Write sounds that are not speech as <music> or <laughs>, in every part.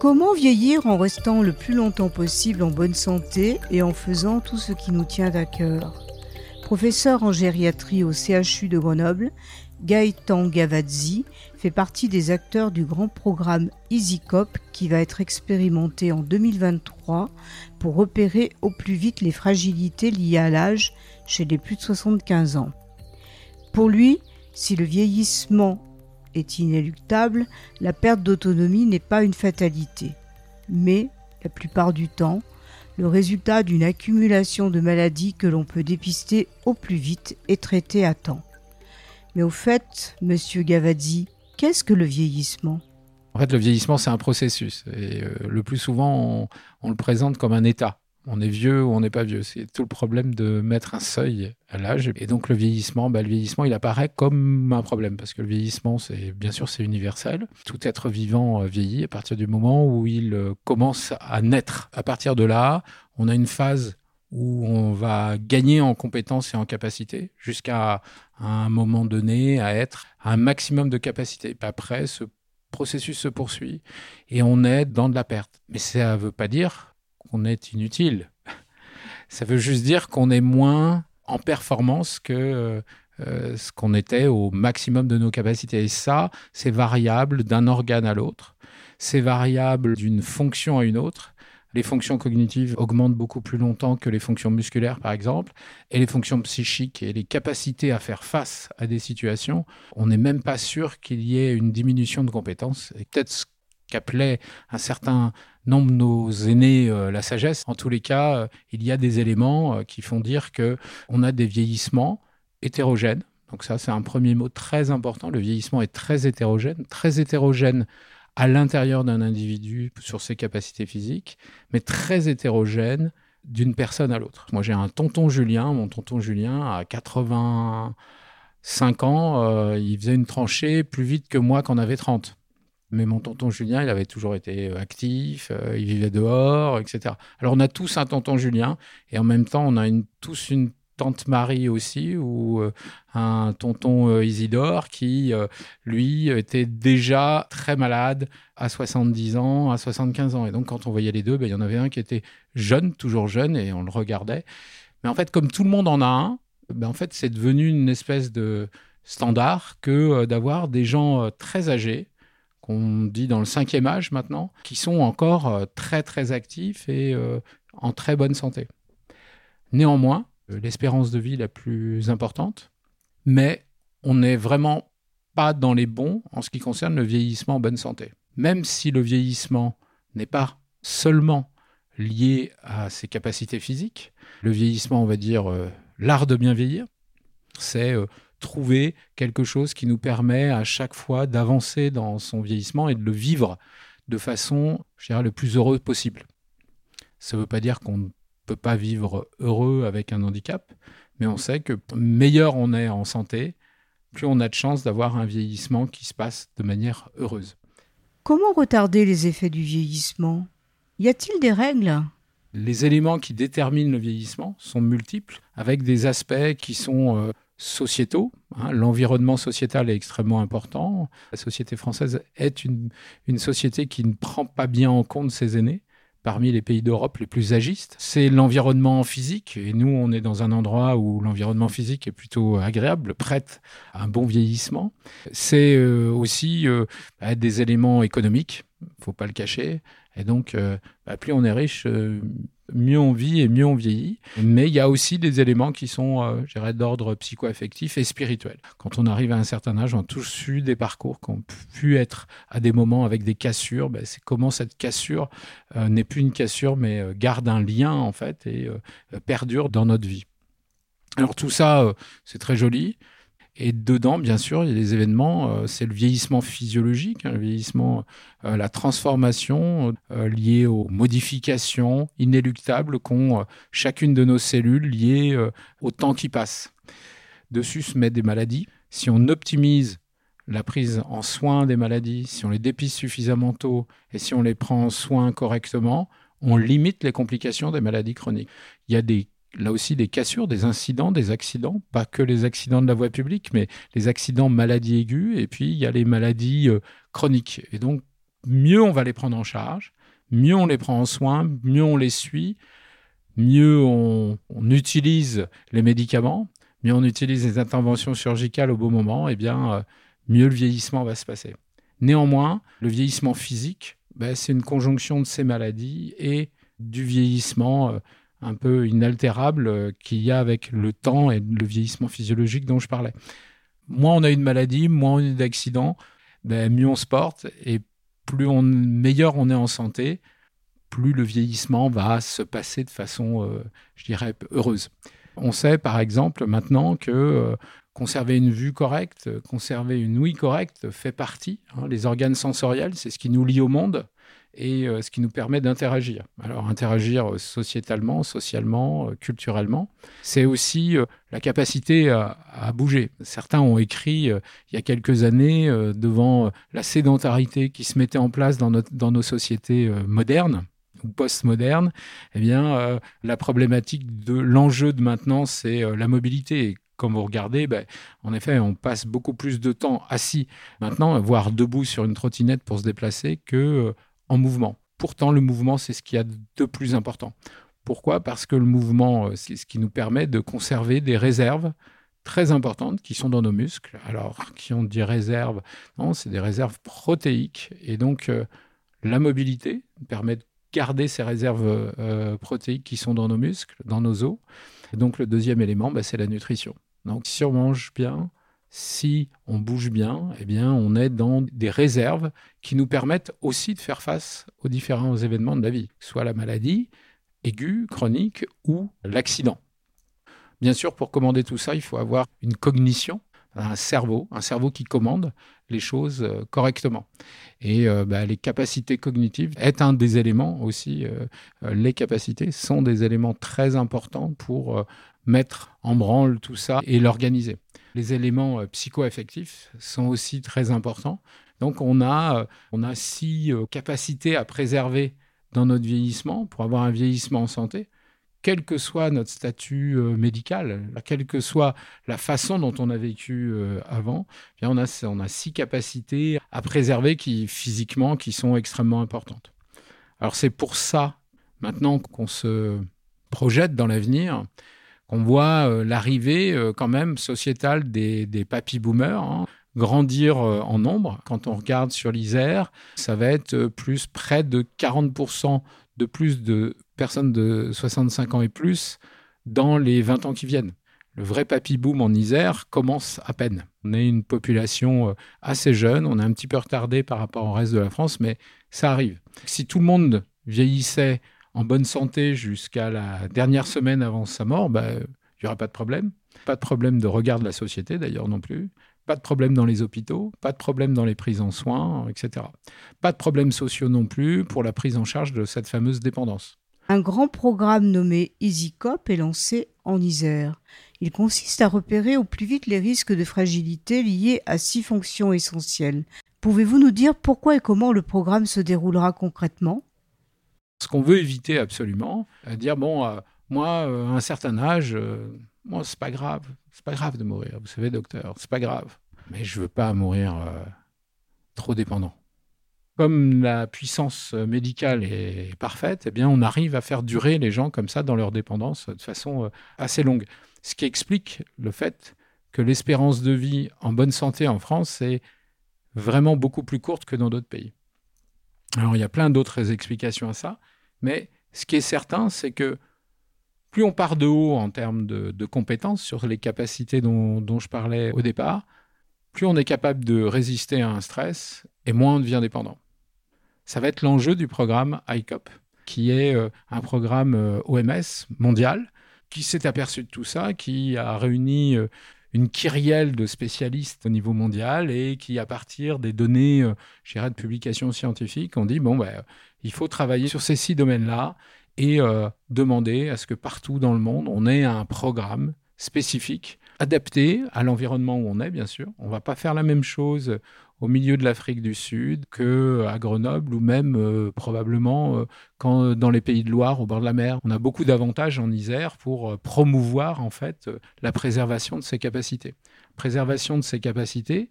Comment vieillir en restant le plus longtemps possible en bonne santé et en faisant tout ce qui nous tient à cœur? Professeur en gériatrie au CHU de Grenoble, Gaëtan Gavazzi fait partie des acteurs du grand programme EasyCop qui va être expérimenté en 2023 pour repérer au plus vite les fragilités liées à l'âge chez les plus de 75 ans. Pour lui, si le vieillissement est inéluctable, la perte d'autonomie n'est pas une fatalité, mais, la plupart du temps, le résultat d'une accumulation de maladies que l'on peut dépister au plus vite et traiter à temps. Mais au fait, monsieur Gavazzi, qu'est-ce que le vieillissement? En fait, le vieillissement, c'est un processus. Et euh, le plus souvent, on, le présente comme un état. On est vieux ou on n'est pas vieux. C'est tout le problème de mettre un seuil à l'âge. Et donc, le vieillissement, bah, le vieillissement, il apparaît comme un problème. Parce que le vieillissement, c'est bien sûr, c'est universel. Tout être vivant euh, vieillit à partir du moment où il euh, commence à naître. À partir de là, on a une phase où on va gagner en compétences et en capacité jusqu'à un moment donné à être à un maximum de capacité. après, ce processus se poursuit et on est dans de la perte. Mais ça ne veut pas dire qu'on est inutile. <laughs> Ça veut juste dire qu'on est moins en performance que euh, ce qu'on était au maximum de nos capacités. Et ça, c'est variable d'un organe à l'autre. C'est variable d'une fonction à une autre les fonctions cognitives augmentent beaucoup plus longtemps que les fonctions musculaires, par exemple, et les fonctions psychiques et les capacités à faire face à des situations, on n'est même pas sûr qu'il y ait une diminution de compétences. Et peut-être ce qu'appelait un certain nombre de nos aînés euh, la sagesse. En tous les cas, euh, il y a des éléments euh, qui font dire que on a des vieillissements hétérogènes. Donc ça, c'est un premier mot très important. Le vieillissement est très hétérogène, très hétérogène à l'intérieur d'un individu sur ses capacités physiques, mais très hétérogène d'une personne à l'autre. Moi, j'ai un tonton Julien. Mon tonton Julien, à 85 ans, euh, il faisait une tranchée plus vite que moi quand on avait 30. Mais mon tonton Julien, il avait toujours été actif, euh, il vivait dehors, etc. Alors, on a tous un tonton Julien, et en même temps, on a tous une tante Marie aussi, ou euh, un tonton euh, Isidore qui, euh, lui, était déjà très malade à 70 ans, à 75 ans. Et donc, quand on voyait les deux, ben, il y en avait un qui était jeune, toujours jeune, et on le regardait. Mais en fait, comme tout le monde en a un, ben, en fait, c'est devenu une espèce de standard que d'avoir des gens très âgés, qu'on dit dans le cinquième âge maintenant, qui sont encore très très actifs et en très bonne santé. Néanmoins, euh, l'espérance de vie la plus importante, mais on n'est vraiment pas dans les bons en ce qui concerne le vieillissement en bonne santé. Même si le vieillissement n'est pas seulement lié à ses capacités physiques, le vieillissement, on va dire, euh, l'art de bien vieillir, c'est euh, trouver quelque chose qui nous permet à chaque fois d'avancer dans son vieillissement et de le vivre de façon, je dirais, le plus heureuse possible. Ça ne veut pas dire qu'on peut pas vivre heureux avec un handicap, mais on sait que meilleur on est en santé, plus on a de chances d'avoir un vieillissement qui se passe de manière heureuse. Comment retarder les effets du vieillissement? Y a-t-il des règles? Les éléments qui déterminent le vieillissement sont multiples, avec des aspects qui sont euh, sociétaux. Hein. L'environnement sociétal est extrêmement important. La société française est une, société qui ne prend pas bien en compte ses aînés parmi les pays d'Europe les plus agistes. C'est l'environnement physique, et nous, on est dans un endroit où l'environnement physique est plutôt agréable, prête à un bon vieillissement. C'est euh, aussi euh, bah, des éléments économiques, faut pas le cacher. Et donc, euh, bah, plus on est riche, mieux on vit et mieux on vieillit. Mais il y a aussi des éléments qui sont, euh, je dirais, d'ordre psycho-affectif et spirituel. Quand on arrive à un certain âge, on a tous eu des parcours qui ont pu être à des moments avec des cassures. Ben, c'est comment cette cassure euh, n'est plus une cassure, mais euh, garde un lien, en fait, et perdure dans notre vie. Alors tout ça, c'est très joli. Et dedans, bien sûr, il y a des événements, euh, c'est le vieillissement physiologique, hein, le vieillissement, euh, la transformation euh, liée aux modifications inéluctables qu'ont chacune de nos cellules liées au temps qui passe. Dessus se mettent des maladies. Si on optimise la prise en soin des maladies, si on les dépiste suffisamment tôt et si on les prend en soin correctement, on limite les complications des maladies chroniques. Il y a des là aussi des cassures, des incidents, des accidents, pas que les accidents de la voie publique, mais les accidents maladies aiguës, et puis il y a les maladies euh, chroniques. Et donc, mieux on va les prendre en charge, mieux on les prend en soin, mieux on les suit, mieux on, utilise les médicaments, mieux on utilise les interventions chirurgicales au bon moment, et eh bien, euh, mieux le vieillissement va se passer. Néanmoins, le vieillissement physique, ben, c'est une conjonction de ces maladies et du vieillissement. Euh, un peu inaltérable euh, qu'il y a avec le temps et le vieillissement physiologique dont je parlais. Moins on a une maladie, moins on a d'accidents, ben, mieux on se porte et plus meilleur on est en santé, plus le vieillissement va se passer de façon, euh, je dirais, heureuse. On sait par exemple maintenant que euh, conserver une vue correcte, conserver une ouïe correcte fait partie. Hein, les organes sensoriels, c'est ce qui nous lie au monde et euh, ce qui nous permet d'interagir. Alors interagir euh, sociétalement, socialement, euh, culturellement, c'est aussi la capacité à, bouger. Certains ont écrit il y a quelques années devant la sédentarité qui se mettait en place dans, dans nos sociétés modernes ou post-modernes, eh bien, la problématique de l'enjeu de maintenant, c'est la mobilité. Comme vous regardez, ben, en effet, on passe beaucoup plus de temps assis maintenant, voire debout sur une trottinette pour se déplacer, que en mouvement. Pourtant, le mouvement, c'est ce qu'il y a de plus important. Pourquoi? Parce que le mouvement, euh, c'est ce qui nous permet de conserver des réserves très importantes qui sont dans nos muscles. Alors, qui ont des réserves Non, c'est des réserves protéiques. Et donc, euh, la mobilité permet de garder ces réserves euh, protéiques qui sont dans nos muscles, dans nos os. Et donc, le deuxième élément, bah, c'est la nutrition. Donc, si on mange bien, si on bouge bien, eh bien, on est dans des réserves qui nous permettent aussi de faire face aux différents événements de la vie, soit la maladie aiguë, chronique ou l'accident. Bien sûr, pour commander tout ça, il faut avoir une cognition, un cerveau, un cerveau qui commande les choses euh, correctement. Et euh, bah, les capacités cognitives est un des éléments aussi. Euh, les capacités sont des éléments très importants pour mettre en branle tout ça et l'organiser. Les éléments psycho-affectifs sont aussi très importants. Donc on a, on a six capacités à préserver dans notre vieillissement pour avoir un vieillissement en santé quel que soit notre statut euh, médical, quelle que soit la façon dont on a vécu euh, avant, eh on, a, on a six capacités à préserver qui, physiquement, qui sont extrêmement importantes. Alors c'est pour ça, maintenant qu'on se projette dans l'avenir, qu'on voit euh, l'arrivée quand même sociétale des, des papy-boomers, hein, grandir en nombre. Quand on regarde sur l'Isère, ça va être plus près de 40% de plus de personnes de 65 ans et plus dans les 20 ans qui viennent. Le vrai papy boom en Isère commence à peine. On est une population euh, assez jeune, on est un petit peu retardé par rapport au reste de la France, mais ça arrive. Si tout le monde vieillissait en bonne santé jusqu'à la dernière semaine avant sa mort, bah, il n'y aurait pas de problème. Pas de problème de regard de la société d'ailleurs non plus. Pas de problème dans les hôpitaux, pas de problème dans les prises en soins, etc. Pas de problèmes sociaux non plus pour la prise en charge de cette fameuse dépendance. Un grand programme nommé EasyCop est lancé en Isère. Il consiste à repérer au plus vite les risques de fragilité liés à six fonctions essentielles. Pouvez-vous nous dire pourquoi et comment le programme se déroulera concrètement? Ce qu'on veut éviter absolument, à dire bon, euh, moi, euh, à un certain âge, euh, moi, c'est pas grave, c'est pas grave de mourir. Vous savez, docteur, c'est pas grave. Mais je veux pas mourir trop dépendant comme la puissance médicale est parfaite, eh bien, on arrive à faire durer les gens comme ça dans leur dépendance de façon assez longue. Ce qui explique le fait que l'espérance de vie en bonne santé en France est vraiment beaucoup plus courte que dans d'autres pays. Alors, il y a plein d'autres explications à ça, mais ce qui est certain, c'est que plus on part de haut en termes de, compétences sur les capacités dont, je parlais au départ, plus on est capable de résister à un stress et moins on devient dépendant. Ça va être l'enjeu du programme ICOP, qui est euh, un programme euh, OMS mondial qui s'est aperçu de tout ça, qui a réuni euh, une kyrielle de spécialistes au niveau mondial et qui, à partir des données, euh, je de publications scientifiques, ont dit bon, ben, il faut travailler sur ces six domaines-là et euh, demander à ce que partout dans le monde, on ait un programme spécifique, adapté à l'environnement où on est, bien sûr. On ne va pas faire la même chose au milieu de l'Afrique du Sud qu'à Grenoble ou même euh, probablement euh, quand dans les pays de Loire au bord de la mer. On a beaucoup d'avantages en Isère pour promouvoir en fait la préservation de ces capacités. Préservation de ces capacités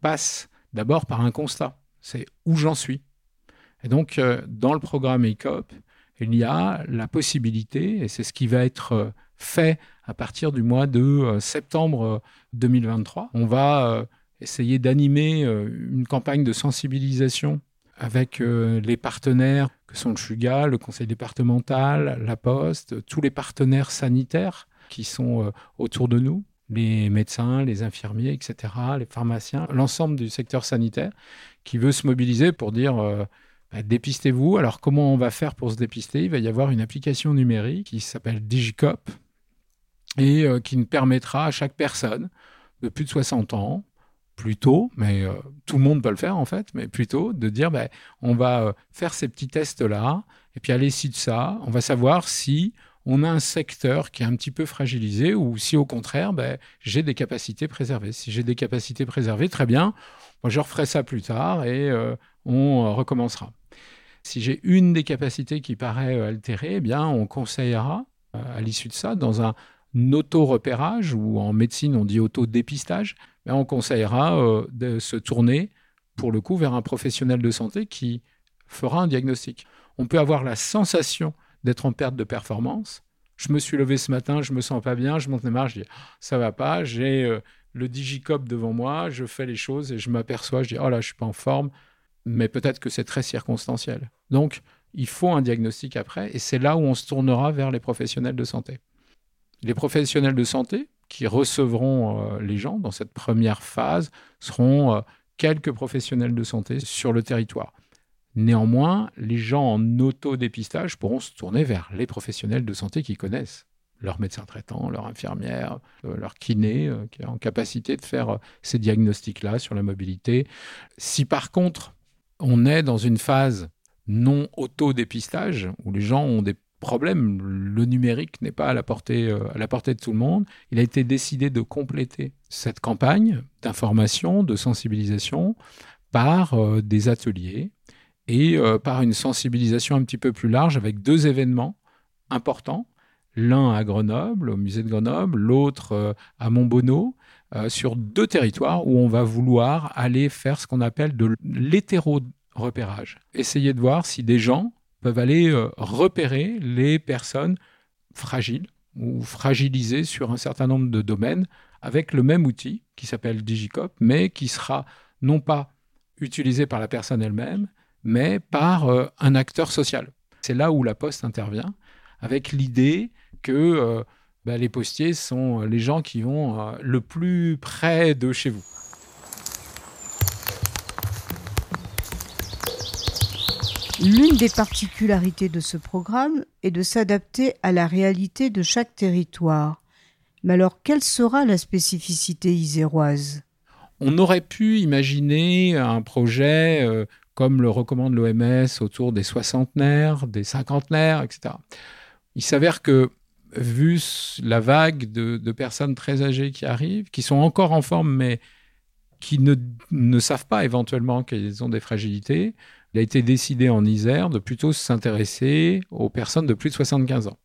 passe d'abord par un constat, c'est où j'en suis. Et donc dans le programme ECOP, il y a la possibilité, et c'est ce qui va être euh, fait à partir du mois de euh, septembre 2023, euh, on va essayer d'animer une campagne de sensibilisation avec les partenaires que sont le SUGA, le conseil départemental, la Poste, tous les partenaires sanitaires qui sont autour de nous, les médecins, les infirmiers, etc., les pharmaciens, l'ensemble du secteur sanitaire qui veut se mobiliser pour dire bah, dépistez-vous. Alors comment on va faire pour se dépister? Il va y avoir une application numérique qui s'appelle Digicop et euh, qui permettra à chaque personne de plus de 60 ans, plus tôt, mais euh, tout le monde peut le faire en fait, mais plutôt de dire bah, on va euh, faire ces petits tests-là, et puis à l'issue de ça, on va savoir si on a un secteur qui est un petit peu fragilisé ou si au contraire, bah, j'ai des capacités préservées. Si j'ai des capacités préservées, très bien, moi je referai ça plus tard et on recommencera. Si j'ai une des capacités qui paraît euh, altérée, eh bien, on conseillera euh, à l'issue de ça, dans un auto-repérage, ou en médecine on dit auto-dépistage, on conseillera euh, de se tourner pour le coup vers un professionnel de santé qui fera un diagnostic. On peut avoir la sensation d'être en perte de performance. Je me suis levé ce matin, je me sens pas bien, je monte les marches, je dis ça va pas, j'ai le digicop devant moi, je fais les choses et je m'aperçois, je dis oh là, je suis pas en forme, mais peut-être que c'est très circonstanciel. Donc, il faut un diagnostic après, et c'est là où on se tournera vers les professionnels de santé. Les professionnels de santé qui recevront euh, les gens dans cette première phase seront euh, quelques professionnels de santé sur le territoire. Néanmoins, les gens en autodépistage pourront se tourner vers les professionnels de santé qui connaissent leur médecin traitant, leur infirmière, euh, leur kiné, qui est en capacité de faire ces diagnostics-là sur la mobilité. Si par contre, on est dans une phase non auto-dépistage, où les gens ont des problèmes, le numérique n'est pas à la, portée, euh, à la portée de tout le monde, il a été décidé de compléter cette campagne d'information, de sensibilisation par euh, des ateliers et euh, par une sensibilisation un petit peu plus large avec deux événements importants, l'un à Grenoble, au musée de Grenoble, l'autre à Montbonneau, sur deux territoires où on va vouloir aller faire ce qu'on appelle de l'hétéro repérage. Essayez de voir si des gens peuvent aller euh, repérer les personnes fragiles ou fragilisées sur un certain nombre de domaines avec le même outil qui s'appelle Digicop, mais qui sera non pas utilisé par la personne elle-même, mais par euh, un acteur social. C'est là où la Poste intervient, avec l'idée que euh, bah, les postiers sont les gens qui vont le plus près de chez vous. L'une des particularités de ce programme est de s'adapter à la réalité de chaque territoire. Mais alors, quelle sera la spécificité iséroise? On aurait pu imaginer un projet euh, comme le recommande l'OMS autour des soixantenaires, des cinquantenaires, etc. Il s'avère que, vu la vague de, personnes très âgées qui arrivent, qui sont encore en forme, mais qui ne savent pas éventuellement qu'elles ont des fragilités, il a été décidé en Isère de plutôt s'intéresser aux personnes de plus de 75 ans.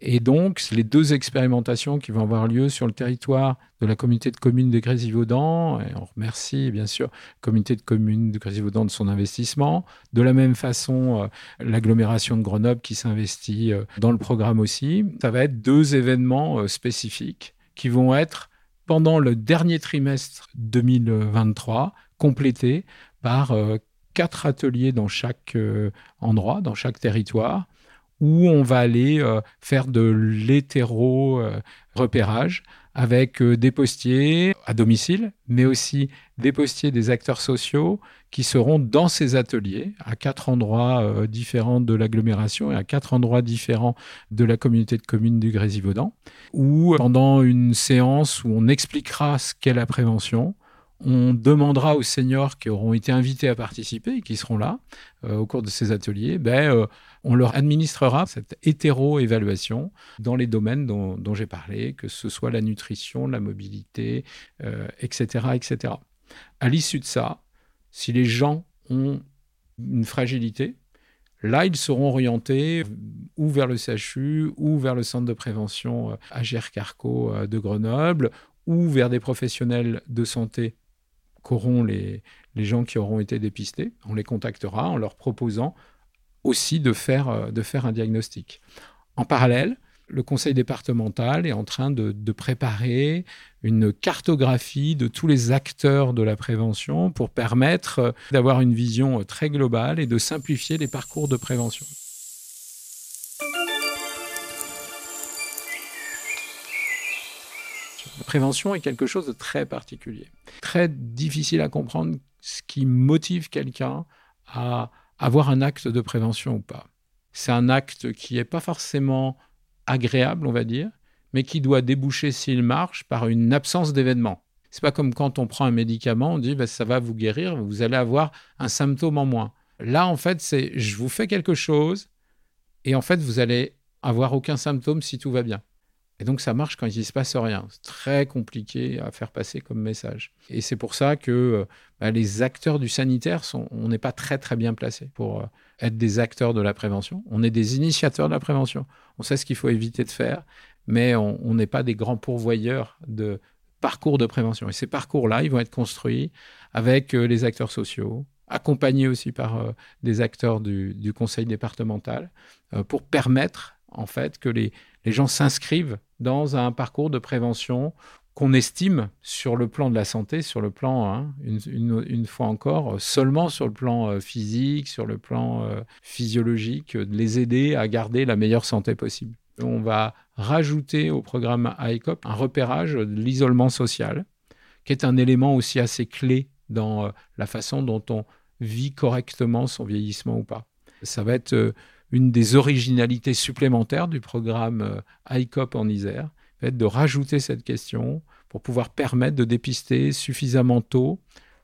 Et donc, les deux expérimentations qui vont avoir lieu sur le territoire de la communauté de communes de Grésivaudan, et on remercie bien sûr la communauté de communes de Grésivaudan de son investissement. De la même façon, euh, l'agglomération de Grenoble qui s'investit euh, dans le programme aussi. Ça va être deux événements euh, spécifiques qui vont être pendant le dernier trimestre 2023 complétés par quatre ateliers dans chaque euh, endroit, dans chaque territoire, où on va aller faire de l'hétéro repérage avec des postiers à domicile, mais aussi des postiers des acteurs sociaux qui seront dans ces ateliers à quatre endroits euh, différents de l'agglomération et à quatre endroits différents de la communauté de communes du Grésivaudan, où pendant une séance où on expliquera ce qu'est la prévention, on demandera aux seniors qui auront été invités à participer et qui seront là euh, au cours de ces ateliers, ben, euh, on leur administrera cette hétéro-évaluation dans les domaines dont, j'ai parlé, que ce soit la nutrition, la mobilité, etc., etc. À l'issue de ça, si les gens ont une fragilité, là, ils seront orientés ou vers le CHU, ou vers le centre de prévention euh, Carco euh, de Grenoble, ou vers des professionnels de santé qu'auront les, les gens qui auront été dépistés. On les contactera en leur proposant aussi de faire, euh, de faire un diagnostic. En parallèle, le conseil départemental est en train de, préparer une cartographie de tous les acteurs de la prévention pour permettre euh, d'avoir une vision euh, très globale et de simplifier les parcours de prévention. La prévention est quelque chose de très particulier, très difficile à comprendre ce qui motive quelqu'un à avoir un acte de prévention ou pas. C'est un acte qui n'est pas forcément agréable, on va dire, mais qui doit déboucher, s'il marche, par une absence d'événement. C'est pas comme quand on prend un médicament, on dit bah, ça va vous guérir, vous allez avoir un symptôme en moins. Là, en fait, c'est je vous fais quelque chose et en fait, vous allez avoir aucun symptôme si tout va bien. Et donc, ça marche quand il ne se passe rien. C'est très compliqué à faire passer comme message. Et c'est pour ça que euh, bah, les acteurs du sanitaire, on n'est pas très, très bien placés pour euh, être des acteurs de la prévention. On est des initiateurs de la prévention. On sait ce qu'il faut éviter de faire, mais on n'est pas des grands pourvoyeurs de parcours de prévention. Et ces parcours-là, ils vont être construits avec euh, les acteurs sociaux, accompagnés aussi par des acteurs du conseil départemental, pour permettre en fait que les, gens s'inscrivent dans un parcours de prévention qu'on estime sur le plan de la santé, sur le plan, hein, une, fois encore, seulement sur le plan euh, physique, sur le plan euh, physiologique, de les aider à garder la meilleure santé possible. On va rajouter au programme ICOP un repérage de l'isolement social, qui est un élément aussi assez clé dans euh, la façon dont on vit correctement son vieillissement ou pas. Ça va être une des originalités supplémentaires du programme euh, ICOP en Isère, être de rajouter cette question pour pouvoir permettre de dépister suffisamment tôt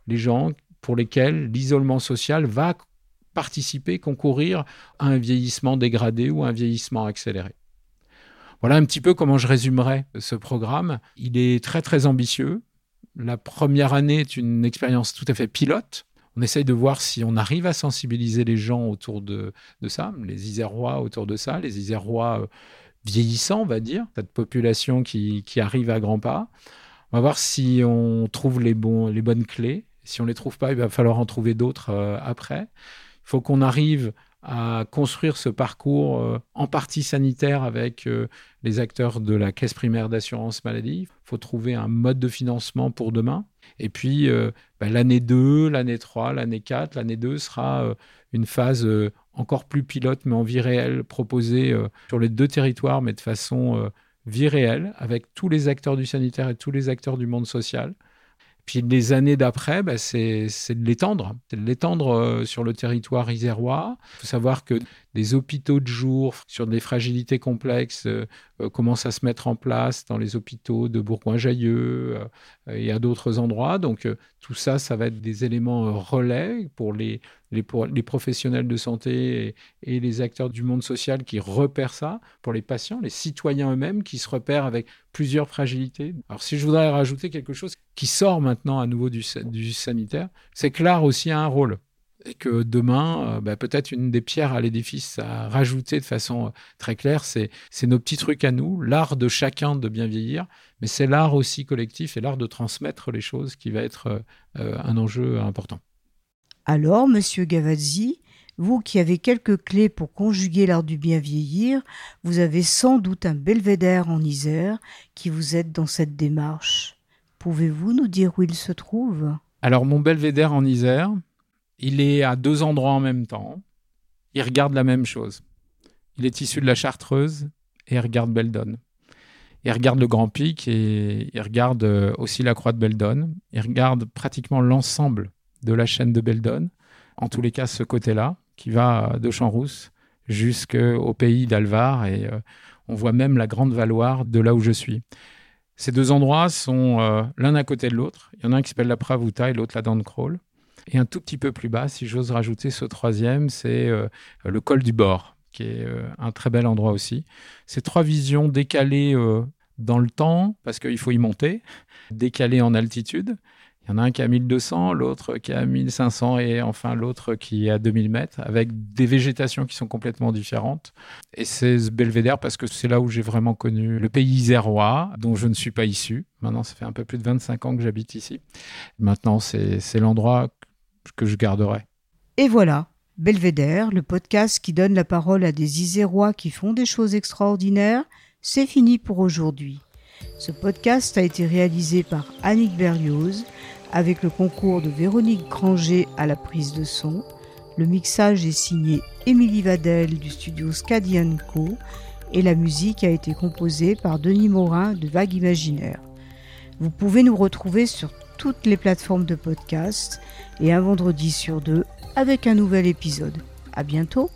les gens pour lesquels l'isolement social va participer, concourir à un vieillissement dégradé ou un vieillissement accéléré. Voilà un petit peu comment je résumerai ce programme. Il est très très ambitieux. La première année est une expérience tout à fait pilote on essaye de voir si on arrive à sensibiliser les gens autour de, ça, les Isérois autour de ça, les Isérois euh, vieillissants, on va dire, cette population qui, arrive à grands pas. On va voir si on trouve les, bons, les bonnes clés. Si on ne les trouve pas, il va falloir en trouver d'autres euh, après. Il faut qu'on arrive à construire ce parcours euh, en partie sanitaire avec les acteurs de la caisse primaire d'assurance maladie. Il faut trouver un mode de financement pour demain. Et puis, euh, bah, l'année 2, l'année 3, l'année 4, l'année 2 sera euh, une phase euh, encore plus pilote, mais en vie réelle, proposée sur les deux territoires, mais de façon vie réelle, avec tous les acteurs du sanitaire et tous les acteurs du monde social. Puis les années d'après, bah, c'est de l'étendre, c'est de l'étendre euh, sur le territoire isérois. Il faut savoir que des hôpitaux de jour sur des fragilités complexes euh, euh, commencent à se mettre en place dans les hôpitaux de Bourgoin-Jallieu et à d'autres endroits. Donc tout ça, ça va être des éléments relais pour les, les, professionnels de santé et, les acteurs du monde social qui repèrent ça, pour les patients, les citoyens eux-mêmes qui se repèrent avec plusieurs fragilités. Alors si je voudrais rajouter quelque chose qui sort maintenant à nouveau du, sanitaire, c'est que l'art aussi a un rôle et que demain, euh, bah, peut-être une des pierres à l'édifice à rajouter de façon euh, très claire, c'est nos petits trucs à nous, l'art de chacun de bien vieillir, mais c'est l'art aussi collectif et l'art de transmettre les choses qui va être euh, un enjeu important. Alors, monsieur Gavazzi, vous qui avez quelques clés pour conjuguer l'art du bien vieillir, vous avez sans doute un belvédère en Isère qui vous aide dans cette démarche. Pouvez-vous nous dire où il se trouve? Alors, mon belvédère en Isère, il est à deux endroits en même temps. Il regarde la même chose. il est issu de la Chartreuse et il regarde Beldon. Il regarde le Grand Pic et il regarde euh, aussi la Croix de Beldon. Il regarde pratiquement l'ensemble de la chaîne de Beldon, en tous les cas ce côté-là, qui va de Champs-Rousse jusqu'au pays d'Alvar et euh, on voit même la Grande Valoire de là où je suis. Ces deux endroits sont euh, l'un à côté de l'autre. Il y en a un qui s'appelle la Pravuta et l'autre la Crawl. Et un tout petit peu plus bas, si j'ose rajouter ce troisième, c'est le col du bord qui est euh, un très bel endroit aussi. Ces trois visions décalées euh, dans le temps, parce qu'il faut y monter, décalées en altitude. Il y en a un qui est à 1200, l'autre qui est à 1500 et enfin l'autre qui est à 2000 mètres, avec des végétations qui sont complètement différentes. Et c'est ce belvédère parce que c'est là où j'ai vraiment connu le pays isérois, dont je ne suis pas issu. Maintenant, ça fait un peu plus de 25 ans que j'habite ici. Maintenant, c'est l'endroit que je garderai. Et voilà, Belvédère, le podcast qui donne la parole à des Isérois qui font des choses extraordinaires, c'est fini pour aujourd'hui. Ce podcast a été réalisé par Annick Berlioz avec le concours de Véronique Granger à la prise de son. Le mixage est signé Émilie Vadel du studio Scadian Co et la musique a été composée par Denis Morin de Vague Imaginaire. Vous pouvez nous retrouver sur toutes les plateformes de podcast et un vendredi sur deux avec un nouvel épisode. À bientôt!